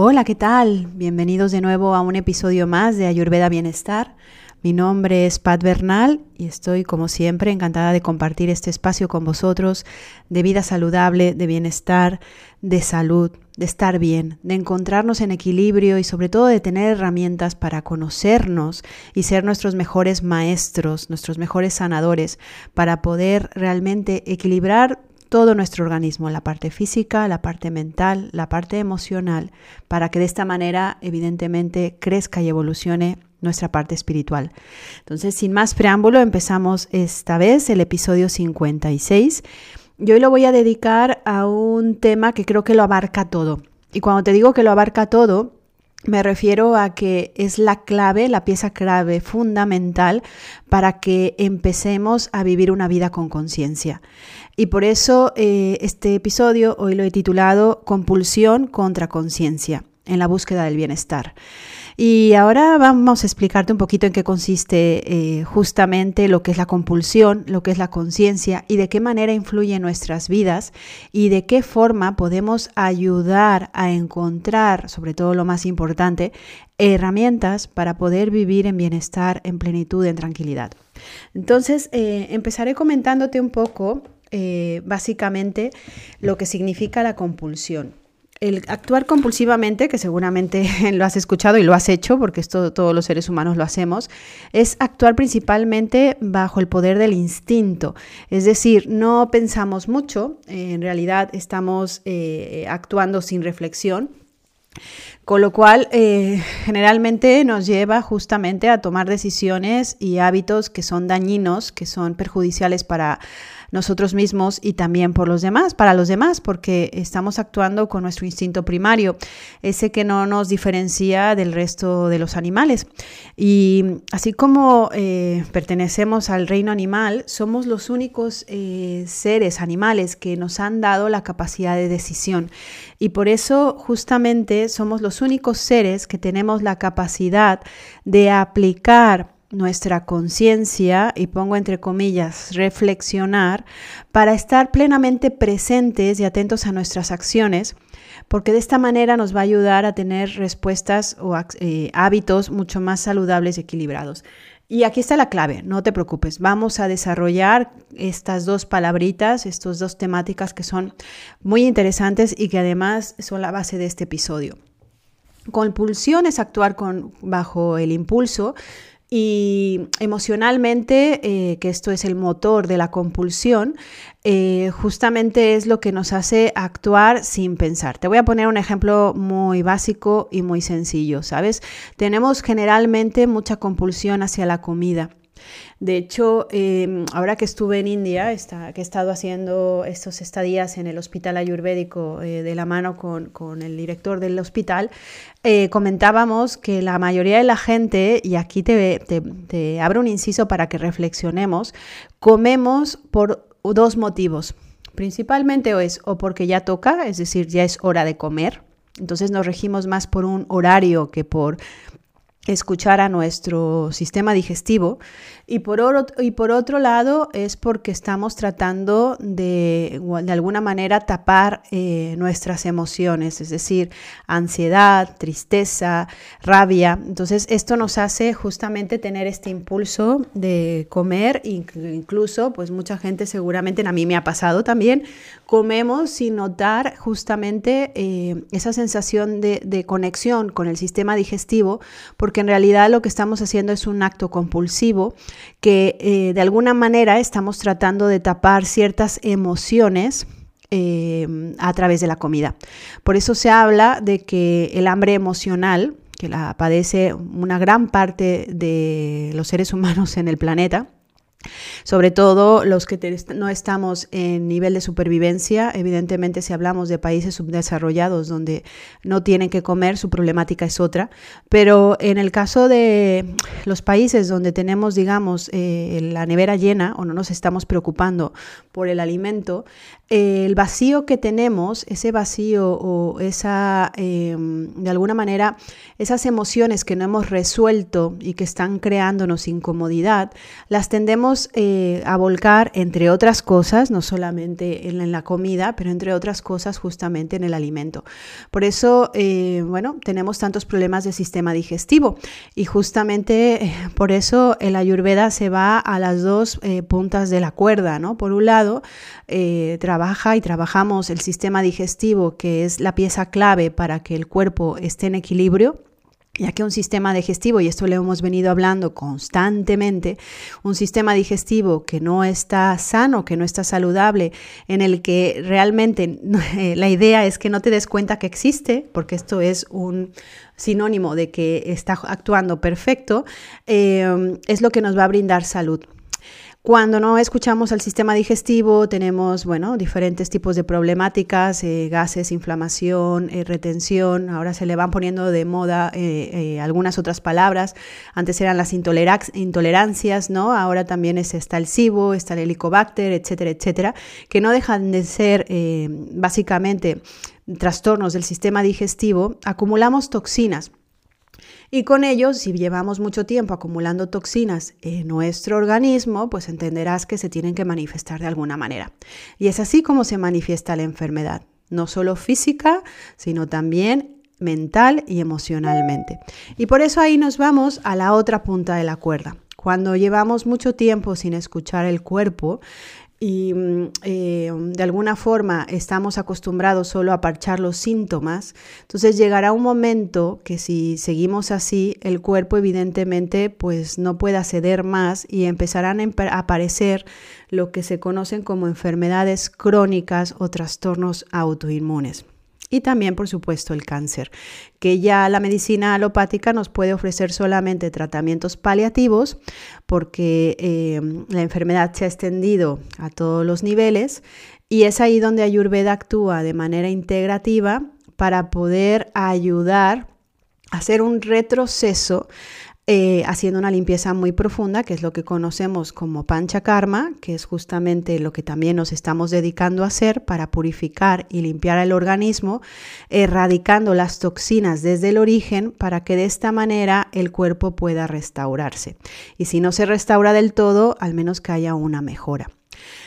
Hola, ¿qué tal? Bienvenidos de nuevo a un episodio más de Ayurveda Bienestar. Mi nombre es Pat Bernal y estoy, como siempre, encantada de compartir este espacio con vosotros de vida saludable, de bienestar, de salud, de estar bien, de encontrarnos en equilibrio y sobre todo de tener herramientas para conocernos y ser nuestros mejores maestros, nuestros mejores sanadores, para poder realmente equilibrar todo nuestro organismo, la parte física, la parte mental, la parte emocional, para que de esta manera evidentemente crezca y evolucione nuestra parte espiritual. Entonces, sin más preámbulo, empezamos esta vez el episodio 56. Y hoy lo voy a dedicar a un tema que creo que lo abarca todo. Y cuando te digo que lo abarca todo, me refiero a que es la clave, la pieza clave fundamental para que empecemos a vivir una vida con conciencia. Y por eso eh, este episodio hoy lo he titulado Compulsión contra conciencia en la búsqueda del bienestar. Y ahora vamos a explicarte un poquito en qué consiste eh, justamente lo que es la compulsión, lo que es la conciencia y de qué manera influye en nuestras vidas y de qué forma podemos ayudar a encontrar, sobre todo lo más importante, herramientas para poder vivir en bienestar, en plenitud, en tranquilidad. Entonces, eh, empezaré comentándote un poco, eh, básicamente, lo que significa la compulsión. El actuar compulsivamente, que seguramente lo has escuchado y lo has hecho, porque esto todos los seres humanos lo hacemos, es actuar principalmente bajo el poder del instinto. Es decir, no pensamos mucho, en realidad estamos eh, actuando sin reflexión. Con lo cual, eh, generalmente nos lleva justamente a tomar decisiones y hábitos que son dañinos, que son perjudiciales para nosotros mismos y también por los demás, para los demás, porque estamos actuando con nuestro instinto primario, ese que no nos diferencia del resto de los animales. Y así como eh, pertenecemos al reino animal, somos los únicos eh, seres animales que nos han dado la capacidad de decisión. Y por eso justamente somos los únicos seres que tenemos la capacidad de aplicar nuestra conciencia, y pongo entre comillas, reflexionar, para estar plenamente presentes y atentos a nuestras acciones, porque de esta manera nos va a ayudar a tener respuestas o eh, hábitos mucho más saludables y equilibrados. Y aquí está la clave, no te preocupes, vamos a desarrollar estas dos palabritas, estas dos temáticas que son muy interesantes y que además son la base de este episodio. Compulsión es actuar con, bajo el impulso y emocionalmente, eh, que esto es el motor de la compulsión, eh, justamente es lo que nos hace actuar sin pensar. Te voy a poner un ejemplo muy básico y muy sencillo, ¿sabes? Tenemos generalmente mucha compulsión hacia la comida. De hecho, em, ahora que estuve en India, que he estado haciendo estos estadías en el hospital ayurvédico eh, de la mano con, el director del hospital, eh, comentábamos que la mayoría de la gente, y aquí te, te abro un inciso para que reflexionemos, comemos por dos motivos. Principalmente es o porque ya toca, es decir, ya es hora de comer, entonces nos regimos más por un horario que por escuchar a nuestro sistema digestivo y por, y por otro lado es porque estamos tratando de, de alguna manera tapar eh, nuestras emociones, es decir, ansiedad, tristeza, rabia. Entonces esto nos hace justamente tener este impulso de comer, incluso pues mucha gente seguramente, a mí me ha pasado también, comemos sin notar justamente eh, esa sensación de, de conexión con el sistema digestivo, porque en realidad lo que estamos haciendo es un acto compulsivo que eh, de alguna manera estamos tratando de tapar ciertas emociones eh, a través de la comida. Por eso se habla de que el hambre emocional, que la padece una gran parte de los seres humanos en el planeta, sobre todo los que no estamos en nivel de supervivencia, evidentemente si hablamos de países subdesarrollados donde no tienen que comer, su problemática es otra, pero en el caso de los países donde tenemos, digamos, eh, la nevera llena o no nos estamos preocupando por el alimento, el vacío que tenemos, ese vacío o esa, em, de alguna manera, esas emociones que no hemos resuelto y que están creándonos incomodidad, las tendemos eh, a volcar, entre otras cosas, no solamente en, la comida, pero entre otras cosas justamente en el alimento. Por eso, eh, bueno, tenemos tantos problemas de sistema digestivo y justamente eh, por eso el ayurveda se va a las dos puntas de la cuerda, ¿no? Por un lado, trabaja y trabajamos el sistema digestivo, que es la pieza clave para que el cuerpo esté en equilibrio ya que un sistema digestivo, y esto lo hemos venido hablando constantemente, un sistema digestivo que no está sano, que no está saludable, en el que realmente la idea es que no te des cuenta que existe, porque esto es un sinónimo de que está actuando perfecto, eh, es lo que nos va a brindar salud. Cuando no escuchamos al sistema digestivo, tenemos, bueno, diferentes tipos de problemáticas, eh, gases, inflamación, eh, retención. Ahora se le van poniendo de moda eh, algunas otras palabras. Antes eran las intolerancias, ¿no? Ahora también está el SIBO, está el helicobacter, etcétera, etcétera, que no dejan de ser básicamente trastornos del sistema digestivo. Acumulamos toxinas y con ello, si llevamos mucho tiempo acumulando toxinas en nuestro organismo, pues entenderás que se tienen que manifestar de alguna manera. Y es así como se manifiesta la enfermedad, no solo física, sino también mental y emocionalmente. Y por eso ahí nos vamos a la otra punta de la cuerda. Cuando llevamos mucho tiempo sin escuchar el cuerpo, y mm, eh, de alguna forma estamos acostumbrados solo a parchar los síntomas, entonces llegará un momento que si seguimos así, el cuerpo evidentemente pues no pueda ceder más y empezarán a aparecer lo que se conocen como enfermedades crónicas o trastornos autoinmunes y también, por supuesto, el cáncer, que ya la medicina alopática nos puede ofrecer solamente tratamientos paliativos porque eh, la enfermedad se ha extendido a todos los niveles y es ahí donde Ayurveda actúa de manera integrativa para poder ayudar a hacer un retroceso eh, haciendo una limpieza muy profunda, que es lo que conocemos como pancha karma, que es justamente lo que también nos estamos dedicando a hacer para purificar y limpiar el organismo, erradicando las toxinas desde el origen para que de esta manera el cuerpo pueda restaurarse. Y si no se restaura del todo, al menos que haya una mejora.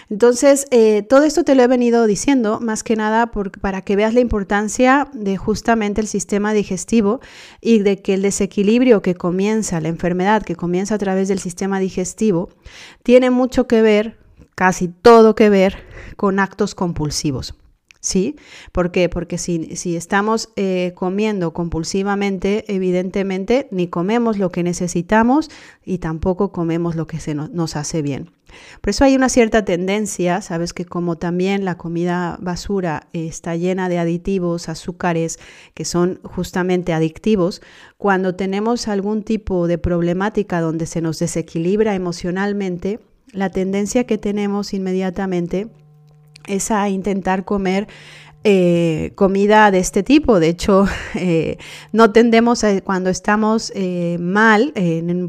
Entonces, eh, todo esto te lo he venido diciendo más que nada para que veas la importancia de justamente el sistema digestivo y de que el desequilibrio que comienza, la enfermedad que comienza a través del sistema digestivo, tiene mucho que ver, casi todo que ver, con actos compulsivos. ¿Sí? ¿Por qué? Porque si, si estamos eh, comiendo compulsivamente, evidentemente ni comemos lo que necesitamos y tampoco comemos lo que se nos hace bien. Por eso hay una cierta tendencia, sabes que como también la comida basura está llena de aditivos, azúcares, que son justamente adictivos, cuando tenemos algún tipo de problemática donde se nos desequilibra emocionalmente, la tendencia que tenemos inmediatamente es a intentar comer eh, comida de este tipo. De hecho, eh, no tendemos a, cuando estamos eh, mal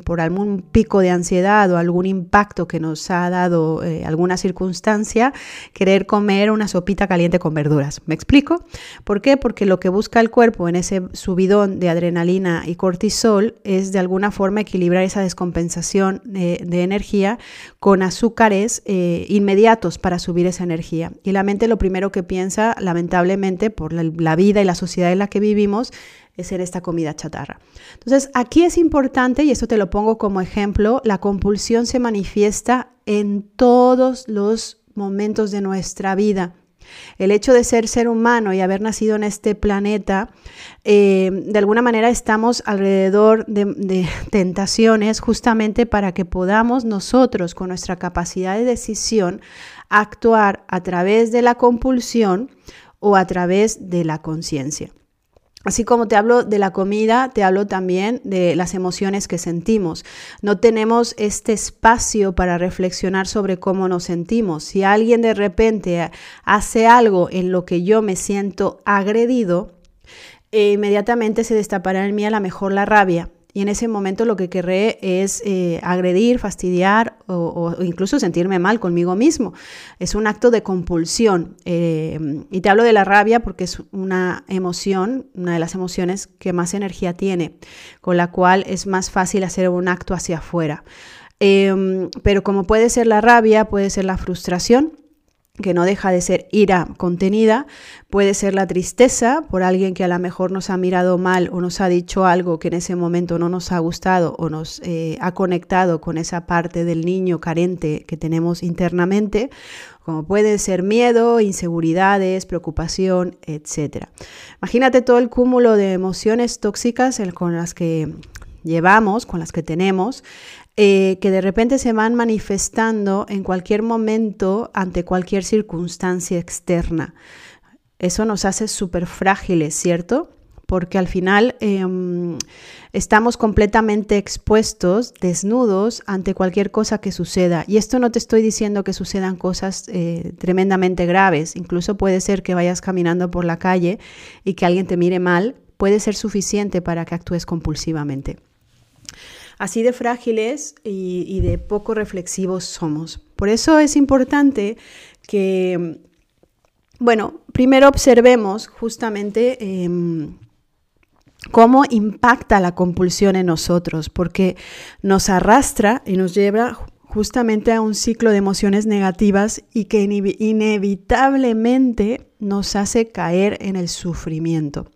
por algún pico de ansiedad o algún impacto que nos ha dado alguna circunstancia, querer comer una sopita caliente con verduras. ¿Me explico? ¿Por qué? Porque lo que busca el cuerpo en ese subidón de adrenalina y cortisol es de alguna forma equilibrar esa descompensación de energía con azúcares inmediatos para subir esa energía. Y la mente lo primero que piensa, la lamentablemente por la, vida y la sociedad en la que vivimos, es en esta comida chatarra. Entonces, aquí es importante, y esto te lo pongo como ejemplo, la compulsión se manifiesta en todos los momentos de nuestra vida. El hecho de ser ser humano y haber nacido en este planeta, eh, de alguna manera estamos alrededor de, tentaciones justamente para que podamos nosotros, con nuestra capacidad de decisión, actuar a través de la compulsión o a través de la conciencia. Así como te hablo de la comida, te hablo también de las emociones que sentimos. No tenemos este espacio para reflexionar sobre cómo nos sentimos. Si alguien de repente hace algo en lo que yo me siento agredido, inmediatamente se destapará en mí a lo mejor la rabia y en ese momento lo que querré es eh, agredir, fastidiar o, incluso sentirme mal conmigo mismo. Es un acto de compulsión. Eh, y te hablo de la rabia porque es una emoción, una de las emociones que más energía tiene, con la cual es más fácil hacer un acto hacia afuera. Em, pero como puede ser la rabia, puede ser la frustración, que no deja de ser ira contenida, puede ser la tristeza por alguien que a lo mejor nos ha mirado mal o nos ha dicho algo que en ese momento no nos ha gustado o nos eh, ha conectado con esa parte del niño carente que tenemos internamente, como puede ser miedo, inseguridades, preocupación, etc. Imagínate todo el cúmulo de emociones tóxicas con las que llevamos, con las que tenemos, eh, que de repente se van manifestando en cualquier momento ante cualquier circunstancia externa. Eso nos hace súper frágiles, ¿cierto? Porque al final em, estamos completamente expuestos, desnudos, ante cualquier cosa que suceda. Y esto no te estoy diciendo que sucedan cosas eh, tremendamente graves. Incluso puede ser que vayas caminando por la calle y que alguien te mire mal. Puede ser suficiente para que actúes compulsivamente. Así de frágiles y, de poco reflexivos somos. Por eso es importante que, bueno, primero observemos justamente em, cómo impacta la compulsión en nosotros, porque nos arrastra y nos lleva justamente a un ciclo de emociones negativas y que inevitablemente nos hace caer en el sufrimiento.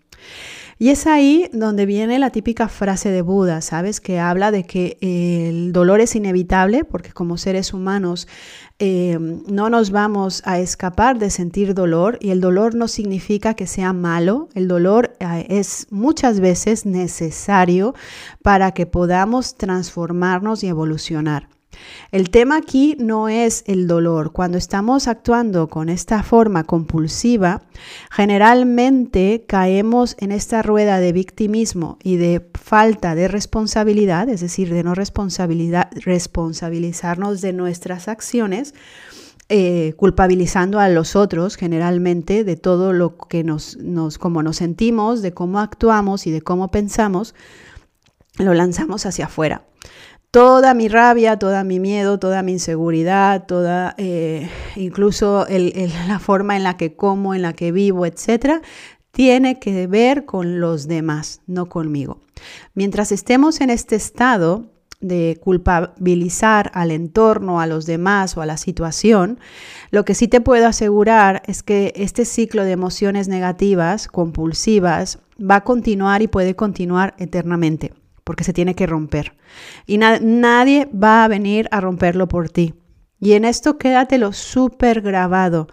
Y es ahí donde viene la típica frase de Buda, ¿sabes? Que habla de que el dolor es inevitable porque como seres humanos eh, no nos vamos a escapar de sentir dolor y el dolor no significa que sea malo, el dolor eh, es muchas veces necesario para que podamos transformarnos y evolucionar. El tema aquí no es el dolor. Cuando estamos actuando con esta forma compulsiva, generalmente caemos en esta rueda de victimismo y de falta de responsabilidad, es decir, de no responsabilizarnos de nuestras acciones. Eh, culpabilizando a los otros generalmente de todo lo que nos, nos, como nos sentimos, de cómo actuamos y de cómo pensamos, lo lanzamos hacia afuera toda mi rabia, toda mi miedo, toda mi inseguridad, toda eh, incluso la forma en la que como, en la que vivo, etcétera, tiene que ver con los demás, no conmigo. Mientras estemos en este estado de culpabilizar al entorno, a los demás o a la situación, lo que sí te puedo asegurar es que este ciclo de emociones negativas, compulsivas, va a continuar y puede continuar eternamente porque se tiene que romper. Y nadie va a venir a romperlo por ti. Y en esto quédatelo súper grabado.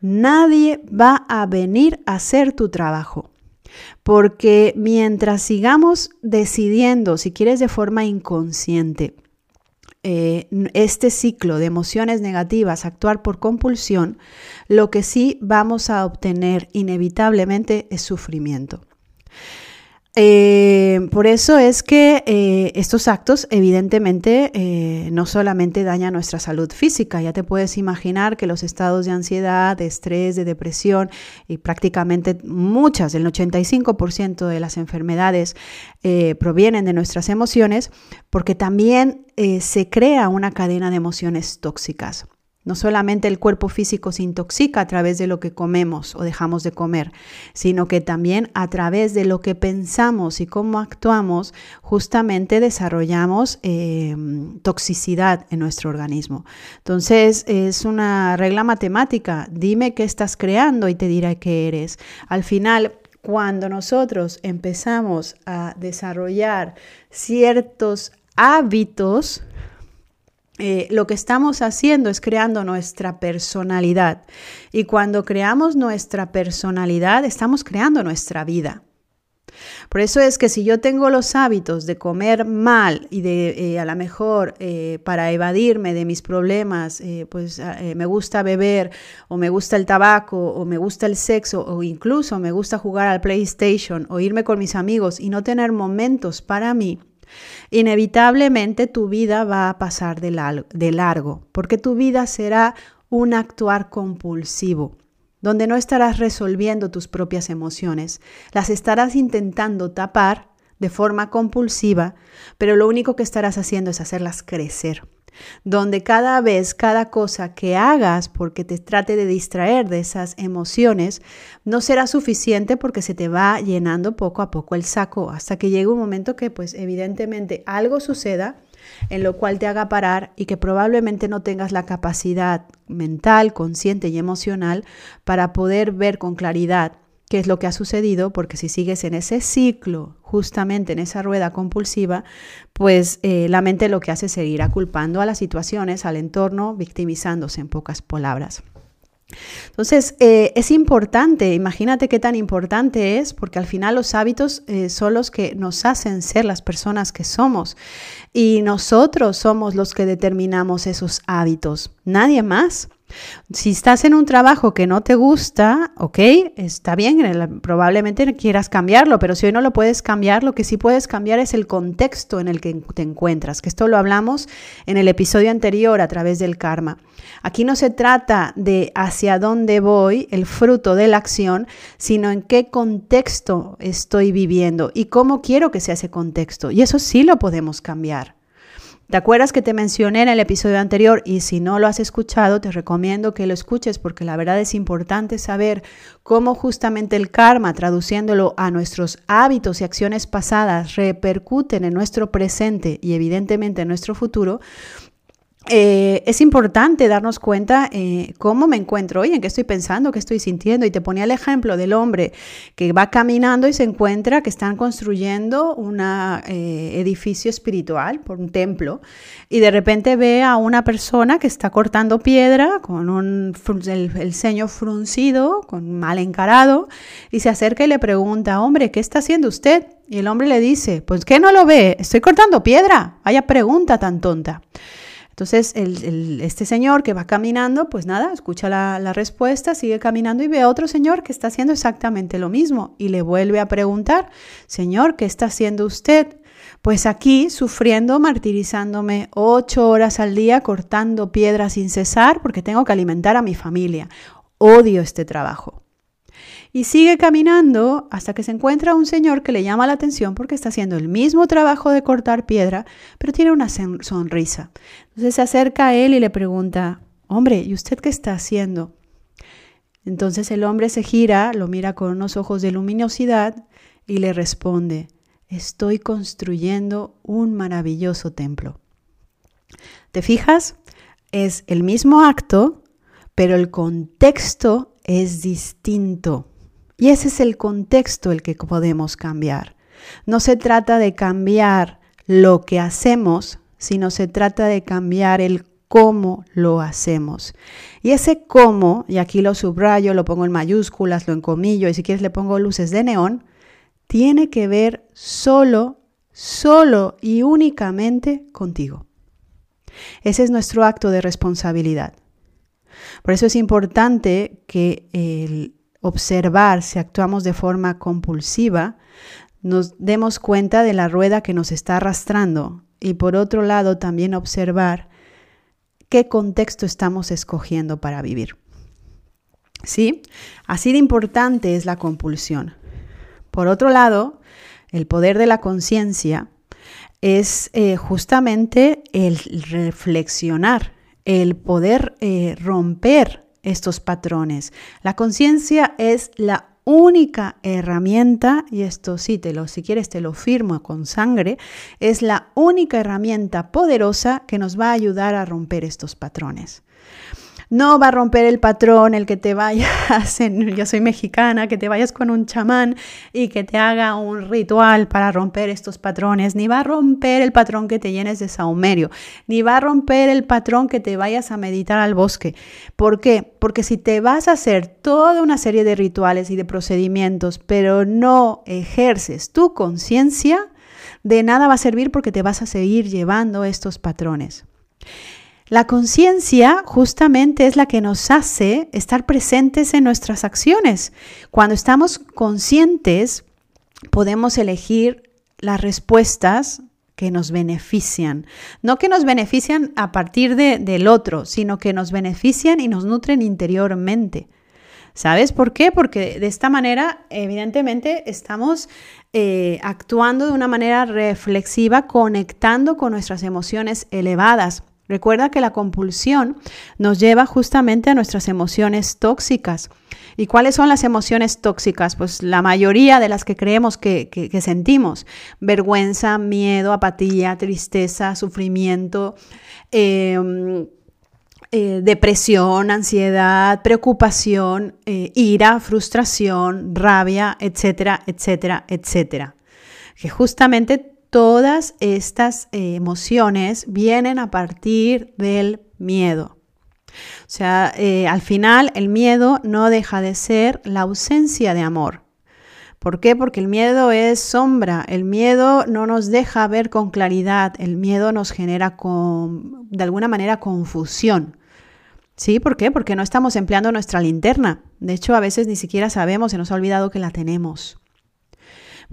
Nadie va a venir a hacer tu trabajo. Porque mientras sigamos decidiendo, si quieres de forma inconsciente, eh, este ciclo de emociones negativas, actuar por compulsión, lo que sí vamos a obtener inevitablemente es sufrimiento. Eh, por eso es que eh, estos actos evidentemente eh, no solamente dañan nuestra salud física, ya te puedes imaginar que los estados de ansiedad, de estrés, de depresión y prácticamente muchas, el 85% de las enfermedades provienen de nuestras emociones porque también se crea una cadena de emociones tóxicas. No solamente el cuerpo físico se intoxica a través de lo que comemos o dejamos de comer, sino que también a través de lo que pensamos y cómo actuamos, justamente desarrollamos em, toxicidad en nuestro organismo. Entonces, es una regla matemática. Dime qué estás creando y te diré qué eres. Al final, cuando nosotros empezamos a desarrollar ciertos hábitos, eh, lo que estamos haciendo es creando nuestra personalidad. Y cuando creamos nuestra personalidad, estamos creando nuestra vida. Por eso es que si yo tengo los hábitos de comer mal y de eh, a lo mejor eh, para evadirme de mis problemas, pues me gusta beber o me gusta el tabaco o me gusta el sexo o incluso me gusta jugar al PlayStation o irme con mis amigos y no tener momentos para mí, inevitablemente tu vida va a pasar de, largo, porque tu vida será un actuar compulsivo, donde no estarás resolviendo tus propias emociones, las estarás intentando tapar de forma compulsiva, pero lo único que estarás haciendo es hacerlas crecer donde cada vez, cada cosa que hagas porque te trate de distraer de esas emociones, no será suficiente porque se te va llenando poco a poco el saco hasta que llegue un momento que pues evidentemente algo suceda en lo cual te haga parar y que probablemente no tengas la capacidad mental, consciente y emocional para poder ver con claridad qué es lo que ha sucedido, porque si sigues en ese ciclo, justamente en esa rueda compulsiva, pues eh, la mente lo que hace es seguir culpando a las situaciones, al entorno, victimizándose en pocas palabras. Entonces, eh, es importante, imagínate qué tan importante es, porque al final los hábitos eh, son los que nos hacen ser las personas que somos y nosotros somos los que determinamos esos hábitos, nadie más. Si estás en un trabajo que no te gusta, ok, está bien, probablemente quieras cambiarlo, pero si hoy no lo puedes cambiar, lo que sí puedes cambiar es el contexto en el que te encuentras, que esto lo hablamos en el episodio anterior a través del karma. Aquí no se trata de hacia dónde voy, el fruto de la acción, sino en qué contexto estoy viviendo y cómo quiero que sea ese contexto. Y eso sí lo podemos cambiar. ¿Te acuerdas que te mencioné en el episodio anterior? Y si no lo has escuchado, te recomiendo que lo escuches porque la verdad es importante saber cómo justamente el karma, traduciéndolo a nuestros hábitos y acciones pasadas, repercuten en nuestro presente y evidentemente en nuestro futuro, eh, es importante darnos cuenta eh, cómo me encuentro hoy, en qué estoy pensando, qué estoy sintiendo. Y te ponía el ejemplo del hombre que va caminando y se encuentra que están construyendo un eh, edificio espiritual, por un templo, y de repente ve a una persona que está cortando piedra con un, el, ceño fruncido, con mal encarado, y se acerca y le pregunta, hombre, ¿qué está haciendo usted? Y el hombre le dice, pues ¿qué no lo ve? Estoy cortando piedra. Vaya pregunta tan tonta. Entonces, este señor que va caminando, pues nada, escucha la, respuesta, sigue caminando y ve a otro señor que está haciendo exactamente lo mismo y le vuelve a preguntar, Señor, ¿qué está haciendo usted? Pues aquí sufriendo, martirizándome ocho horas al día, cortando piedras sin cesar porque tengo que alimentar a mi familia. Odio este trabajo. Y sigue caminando hasta que se encuentra un señor que le llama la atención porque está haciendo el mismo trabajo de cortar piedra, pero tiene una sonrisa. Entonces se acerca a él y le pregunta, hombre, ¿y usted qué está haciendo? Entonces el hombre se gira, lo mira con unos ojos de luminosidad y le responde, estoy construyendo un maravilloso templo. ¿Te fijas? Es el mismo acto, pero el contexto es distinto. Y ese es el contexto el que podemos cambiar. No se trata de cambiar lo que hacemos, sino se trata de cambiar el cómo lo hacemos. Y ese cómo, y aquí lo subrayo, lo pongo en mayúsculas, lo encomillo, y si quieres le pongo luces de neón, tiene que ver solo, solo y únicamente contigo. Ese es nuestro acto de responsabilidad. Por eso es importante que el observar si actuamos de forma compulsiva, nos demos cuenta de la rueda que nos está arrastrando y por otro lado también observar qué contexto estamos escogiendo para vivir. ¿Sí? Así de importante es la compulsión. Por otro lado, el poder de la conciencia es eh, justamente el reflexionar, el poder eh, romper estos patrones. La conciencia es la única herramienta, y esto sí, te lo, si quieres te lo firmo con sangre, es la única herramienta poderosa que nos va a ayudar a romper estos patrones. No va a romper el patrón el que te vayas, en, yo soy mexicana, que te vayas con un chamán y que te haga un ritual para romper estos patrones, ni va a romper el patrón que te llenes de saumerio, ni va a romper el patrón que te vayas a meditar al bosque. ¿Por qué? Porque si te vas a hacer toda una serie de rituales y de procedimientos, pero no ejerces tu conciencia, de nada va a servir porque te vas a seguir llevando estos patrones. La conciencia justamente es la que nos hace estar presentes en nuestras acciones. Cuando estamos conscientes, podemos elegir las respuestas que nos benefician. No que nos benefician a partir de, del otro, sino que nos benefician y nos nutren interiormente. ¿Sabes por qué? Porque de esta manera, evidentemente, estamos eh, actuando de una manera reflexiva, conectando con nuestras emociones elevadas. Recuerda que la compulsión nos lleva justamente a nuestras emociones tóxicas ¿Y cuáles son las emociones tóxicas? Pues la mayoría de las que creemos que, sentimos. Vergüenza, miedo, apatía, tristeza, sufrimiento. Em, eh, depresión, ansiedad, preocupación, eh, ira, frustración, rabia, etcétera, etcétera, etcétera. Que justamente todas estas eh, emociones vienen a partir del miedo. O sea, al final el miedo no deja de ser la ausencia de amor. ¿Por qué? Porque el miedo es sombra, el miedo no nos deja ver con claridad, el miedo nos genera con, de alguna manera confusión. Sí, ¿por qué? Porque no estamos empleando nuestra linterna. De hecho, a veces ni siquiera sabemos, se nos ha olvidado que la tenemos.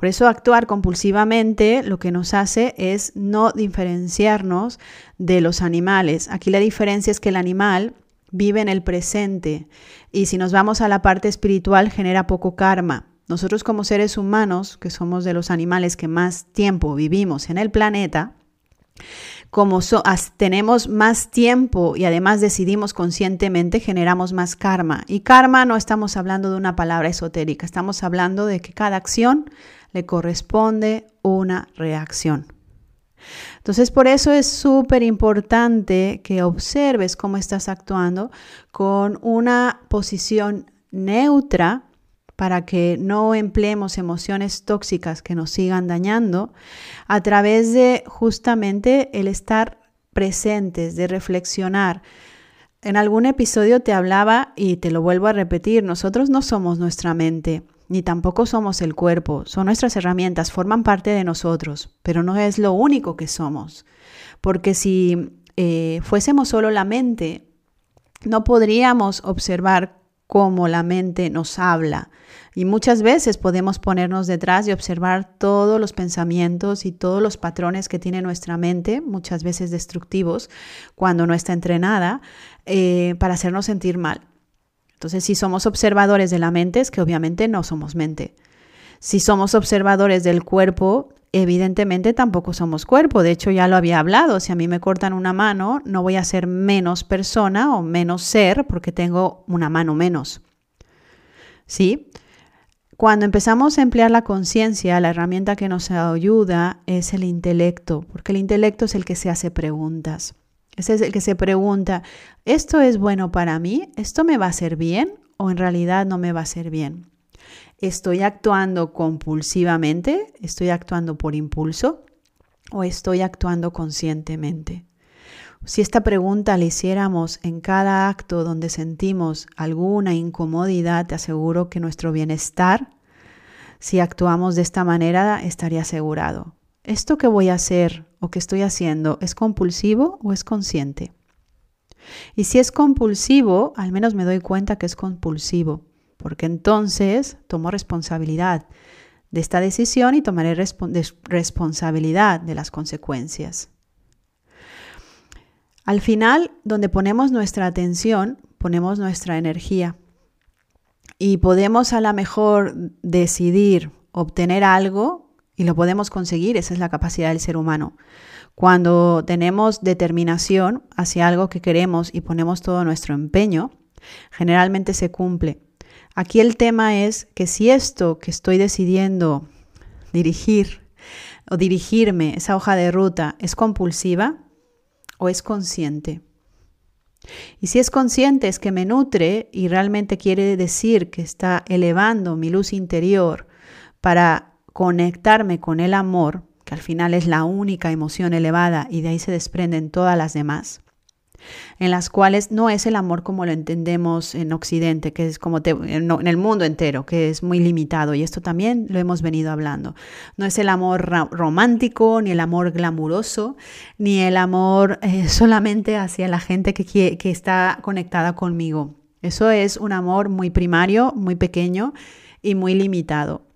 Por eso actuar compulsivamente lo que nos hace es no diferenciarnos de los animales. Aquí la diferencia es que el animal vive en el presente y si nos vamos a la parte espiritual genera poco karma. Nosotros como seres humanos, que somos de los animales que más tiempo vivimos en el planeta, como tenemos más tiempo y además decidimos conscientemente, generamos más karma. Y karma no estamos hablando de una palabra esotérica, estamos hablando de que cada acción le corresponde una reacción. Entonces, por eso es súper importante que observes cómo estás actuando con una posición neutra para que no empleemos emociones tóxicas que nos sigan dañando, a través de justamente el estar presentes, de reflexionar. En algún episodio te hablaba y te lo vuelvo a repetir, nosotros no somos nuestra mente, ni tampoco somos el cuerpo, son nuestras herramientas, forman parte de nosotros, pero no es lo único que somos, porque si eh, fuésemos solo la mente, no podríamos observar cómo la mente nos habla. Y muchas veces podemos ponernos detrás y observar todos los pensamientos y todos los patrones que tiene nuestra mente, muchas veces destructivos, cuando no está entrenada, eh, para hacernos sentir mal. Entonces, si somos observadores de la mente, es que obviamente no somos mente. Si somos observadores del cuerpo, evidentemente tampoco somos cuerpo. De hecho, ya lo había hablado. Si a mí me cortan una mano, no voy a ser menos persona o menos ser porque tengo una mano menos. ¿Sí? Cuando empezamos a emplear la conciencia, la herramienta que nos ayuda es el intelecto, porque el intelecto es el que se hace preguntas. Ese es el que se pregunta, ¿esto es bueno para mí? ¿Esto me va a hacer bien o en realidad no me va a hacer bien? ¿Estoy actuando compulsivamente? ¿Estoy actuando por impulso? ¿O estoy actuando conscientemente? Si esta pregunta la hiciéramos en cada acto donde sentimos alguna incomodidad, te aseguro que nuestro bienestar, si actuamos de esta manera, estaría asegurado. ¿Esto que voy a hacer o que estoy haciendo es compulsivo o es consciente? Y si es compulsivo, al menos me doy cuenta que es compulsivo porque entonces tomo responsabilidad de esta decisión y tomaré responsabilidad de las consecuencias. Al final, donde ponemos nuestra atención, ponemos nuestra energía y podemos a lo mejor decidir obtener algo y lo podemos conseguir, esa es la capacidad del ser humano. Cuando tenemos determinación hacia algo que queremos y ponemos todo nuestro empeño, generalmente se cumple. Aquí el tema es que si esto que estoy decidiendo dirigir o dirigirme, esa hoja de ruta, es compulsiva o es consciente. Y si es consciente es que me nutre y realmente quiere decir que está elevando mi luz interior para conectarme con el amor, que al final es la única emoción elevada y de ahí se desprenden todas las demás en las cuales no es el amor como lo entendemos en Occidente, que es como en el mundo entero, que es muy limitado, y esto también lo hemos venido hablando. No es el amor romántico, ni el amor glamuroso, ni el amor eh, solamente hacia la gente que, que está conectada conmigo. Eso es un amor muy primario, muy pequeño y muy limitado.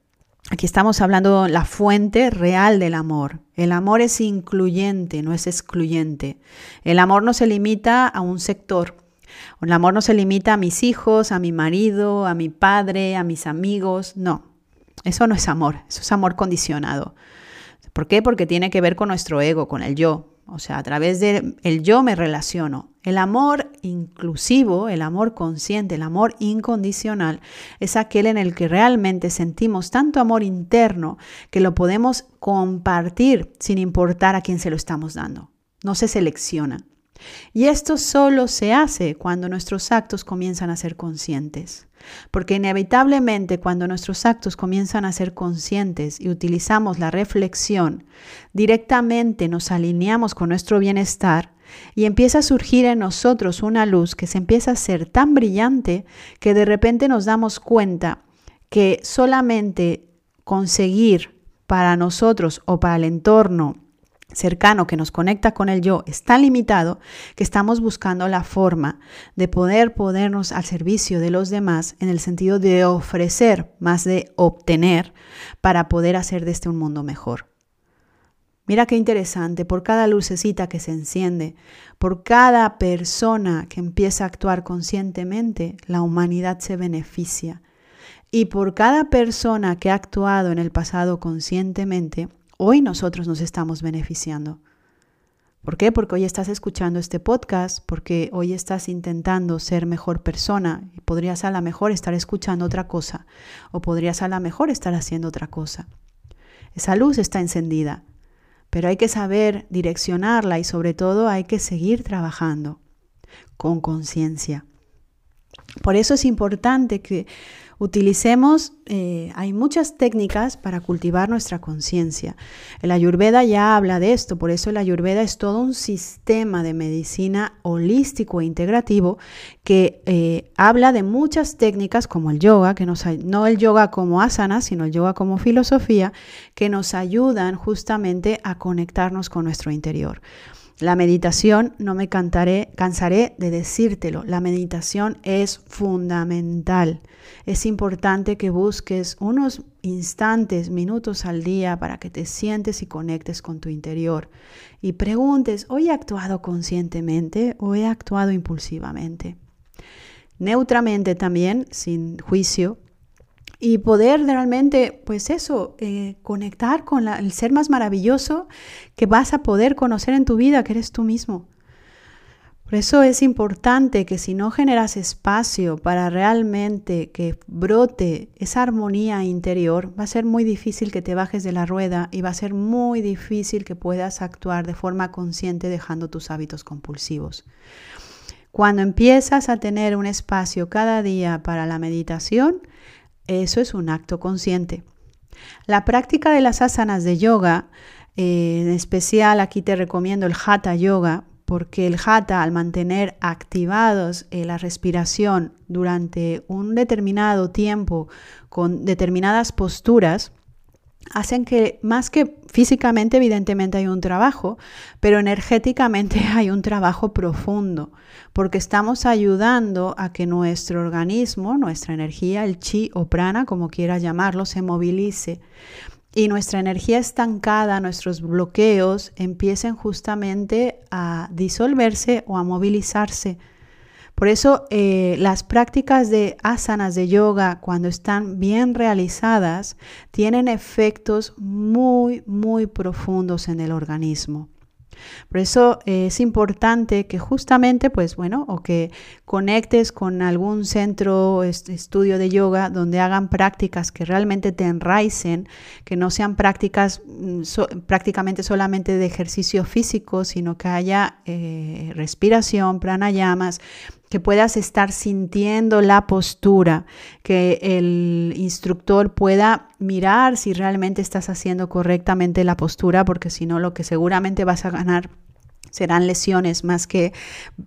Aquí estamos hablando la fuente real del amor. El amor es incluyente, no es excluyente. El amor no se limita a un sector. El amor no se limita a mis hijos, a mi marido, a mi padre, a mis amigos. No, eso no es amor, eso es amor condicionado. ¿Por qué? Porque tiene que ver con nuestro ego, con el yo. O sea, a través del el yo me relaciono. El amor inclusivo, el amor consciente, el amor incondicional, es aquel en el que realmente sentimos tanto amor interno que lo podemos compartir sin importar a quién se lo estamos dando. No se selecciona. Y esto solo se hace cuando nuestros actos comienzan a ser conscientes. Porque inevitablemente cuando nuestros actos comienzan a ser conscientes y utilizamos la reflexión, directamente nos alineamos con nuestro bienestar y empieza a surgir en nosotros una luz que se empieza a ser tan brillante que de repente nos damos cuenta que solamente conseguir para nosotros o para el entorno cercano que nos conecta con el yo es tan limitado que estamos buscando la forma de poder ponernos al servicio de los demás en el sentido de ofrecer más de obtener para poder hacer de este un mundo mejor. Mira qué interesante, por cada lucecita que se enciende, por cada persona que empieza a actuar conscientemente, la humanidad se beneficia. Y por cada persona que ha actuado en el pasado conscientemente, hoy nosotros nos estamos beneficiando. ¿Por qué? Porque hoy estás escuchando este podcast, porque hoy estás intentando ser mejor persona y podrías a lo mejor estar escuchando otra cosa o podrías a lo mejor estar haciendo otra cosa. Esa luz está encendida, pero hay que saber direccionarla y sobre todo hay que seguir trabajando con conciencia. Por eso es importante que utilicemos, eh, hay muchas técnicas para cultivar nuestra conciencia. El ayurveda ya habla de esto, por eso el ayurveda es todo un sistema de medicina holístico e integrativo que eh, habla de muchas técnicas como el yoga, que no el yoga como asana, sino el yoga como filosofía, que nos ayudan justamente a conectarnos con nuestro interior. La meditación, no me cantaré, cansaré de decírtelo, la meditación es fundamental. Es importante que busques unos instantes, minutos al día para que te sientes y conectes con tu interior y preguntes, ¿hoy he actuado conscientemente o he actuado impulsivamente? Neutramente también, sin juicio, y poder realmente, pues eso, eh, conectar con el ser más maravilloso que vas a poder conocer en tu vida, que eres tú mismo. Por eso es importante que si no generas espacio para realmente que brote esa armonía interior, va a ser muy difícil que te bajes de la rueda y va a ser muy difícil que puedas actuar de forma consciente dejando tus hábitos compulsivos. Cuando empiezas a tener un espacio cada día para la meditación, eso es un acto consciente. La práctica de las asanas de yoga, eh, en especial aquí te recomiendo el hatha yoga, porque el hatha al mantener activados eh, la respiración durante un determinado tiempo con determinadas posturas, hacen que más que físicamente evidentemente hay un trabajo, pero energéticamente hay un trabajo profundo, porque estamos ayudando a que nuestro organismo, nuestra energía, el chi o prana, como quieras llamarlo, se movilice. Y nuestra energía estancada, nuestros bloqueos empiecen justamente a disolverse o a movilizarse por eso eh, las prácticas de asanas de yoga, cuando están bien realizadas, tienen efectos muy, muy profundos en el organismo. Por eso eh, es importante que justamente, pues bueno, o que conectes con algún centro, estudio de yoga donde hagan prácticas que realmente te enraicen, que no sean prácticas mm, prácticamente solamente de ejercicio físico, sino que haya eh, respiración, pranayamas, que puedas estar sintiendo la postura, que el instructor pueda mirar si realmente estás haciendo correctamente la postura, porque si no, lo que seguramente vas a ganar serán lesiones más que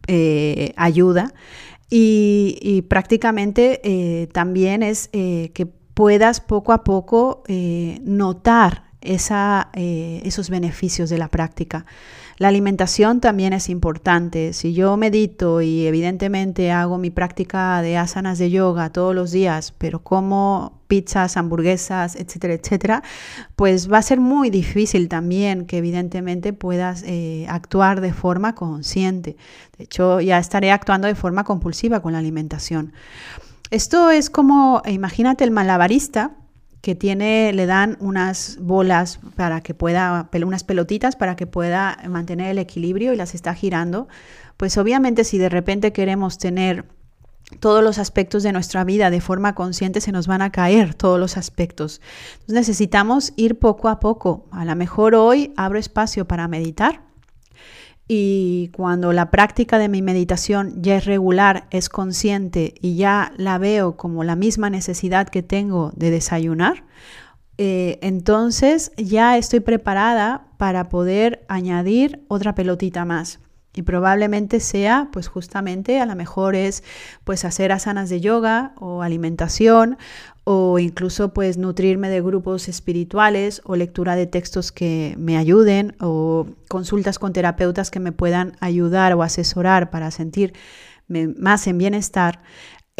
eh, ayuda. Y, prácticamente eh, también es eh, que puedas poco a poco notar esos beneficios de la práctica. La alimentación también es importante. Si yo medito y evidentemente hago mi práctica de asanas de yoga todos los días, pero como pizzas, hamburguesas, etcétera, etcétera, pues va a ser muy difícil también que evidentemente puedas eh, actuar de forma consciente. De hecho, ya estaré actuando de forma compulsiva con la alimentación. Esto es como, imagínate el malabarista que tiene, le dan unas bolas para que pueda, unas pelotitas para que pueda mantener el equilibrio y las está girando, pues obviamente si de repente queremos tener todos los aspectos de nuestra vida de forma consciente, se nos van a caer todos los aspectos. Entonces necesitamos ir poco a poco. A lo mejor hoy abro espacio para meditar y cuando la práctica de mi meditación ya es regular, es consciente y ya la veo como la misma necesidad que tengo de desayunar, eh, entonces ya estoy preparada para poder añadir otra pelotita más. Y probablemente sea, pues justamente, a lo mejor es pues hacer asanas de yoga o alimentación o incluso pues nutrirme de grupos espirituales o lectura de textos que me ayuden o consultas con terapeutas que me puedan ayudar o asesorar para sentirme más en bienestar.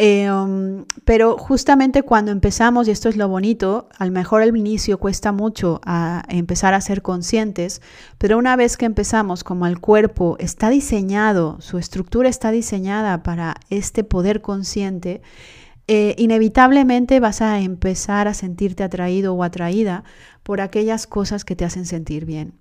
Eh, um, pero justamente cuando empezamos, y esto es lo bonito, a lo mejor al inicio cuesta mucho a empezar a ser conscientes, pero una vez que empezamos, como el cuerpo está diseñado, su estructura está diseñada para este poder consciente, eh, inevitablemente vas a empezar a sentirte atraído o atraída por aquellas cosas que te hacen sentir bien.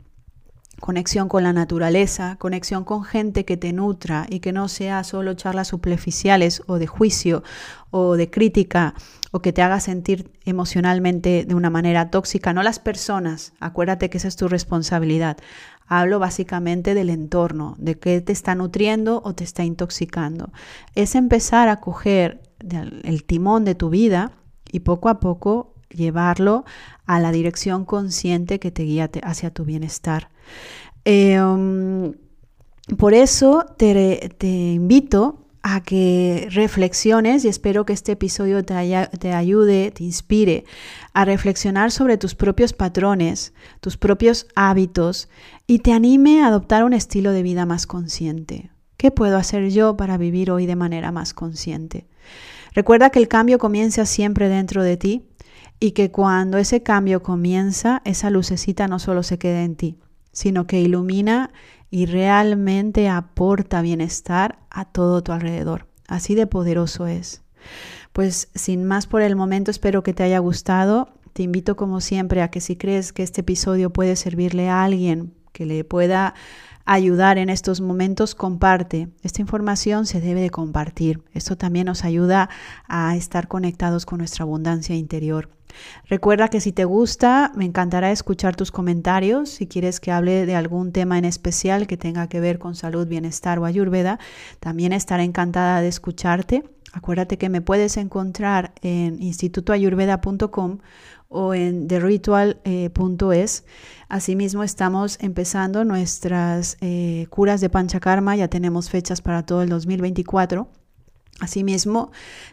Conexión con la naturaleza, conexión con gente que te nutra y que no sea solo charlas superficiales o de juicio o de crítica o que te haga sentir emocionalmente de una manera tóxica, no las personas, acuérdate que esa es tu responsabilidad. Hablo básicamente del entorno, de qué te está nutriendo o te está intoxicando. Es empezar a coger el timón de tu vida y poco a poco llevarlo a la dirección consciente que te guía hacia tu bienestar. Em, por eso te, invito a que reflexiones y espero que este episodio te, te, ayude, te inspire a reflexionar sobre tus propios patrones, tus propios hábitos y te anime a adoptar un estilo de vida más consciente. ¿Qué puedo hacer yo para vivir hoy de manera más consciente? Recuerda que el cambio comienza siempre dentro de ti y que cuando ese cambio comienza, esa lucecita no solo se queda en ti, sino que ilumina y realmente aporta bienestar a todo tu alrededor. Así de poderoso es. Pues sin más por el momento, espero que te haya gustado. Te invito como siempre a que si crees que este episodio puede servirle a alguien, que le pueda ayudar en estos momentos, comparte. Esta información se debe de compartir. Esto también nos ayuda a estar conectados con nuestra abundancia interior. Recuerda que si te gusta, me encantará escuchar tus comentarios. Si quieres que hable de algún tema en especial que tenga que ver con salud, bienestar o ayurveda, también estaré encantada de escucharte. Acuérdate que me puedes encontrar en institutoayurveda.com o en theritual.es. Asimismo, estamos empezando nuestras eh, curas de Panchakarma, ya tenemos fechas para todo el 2024. Asimismo,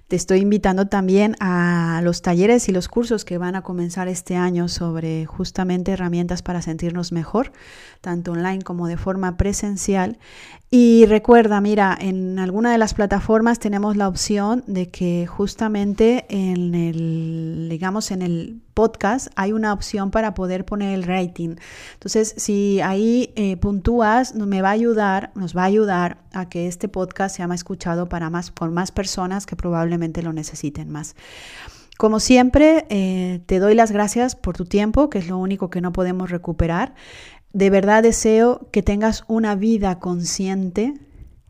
te estoy invitando también a los talleres y los cursos que van a comenzar este año sobre justamente herramientas para sentirnos mejor, tanto online como de forma presencial. Y recuerda, mira, en alguna de las plataformas tenemos la opción de que justamente en el, digamos, en el podcast hay una opción para poder poner el rating. Entonces, si ahí eh, puntúas, me va a ayudar, nos va a ayudar a que este podcast sea más escuchado para más, por más personas que probablemente lo necesiten más. Como siempre, eh, te doy las gracias por tu tiempo, que es lo único que no podemos recuperar. De verdad deseo que tengas una vida consciente,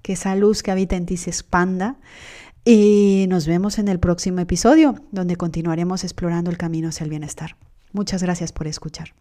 que esa luz que habita en ti se expanda. Y nos vemos en el próximo episodio, donde continuaremos explorando el camino hacia el bienestar. Muchas gracias por escuchar.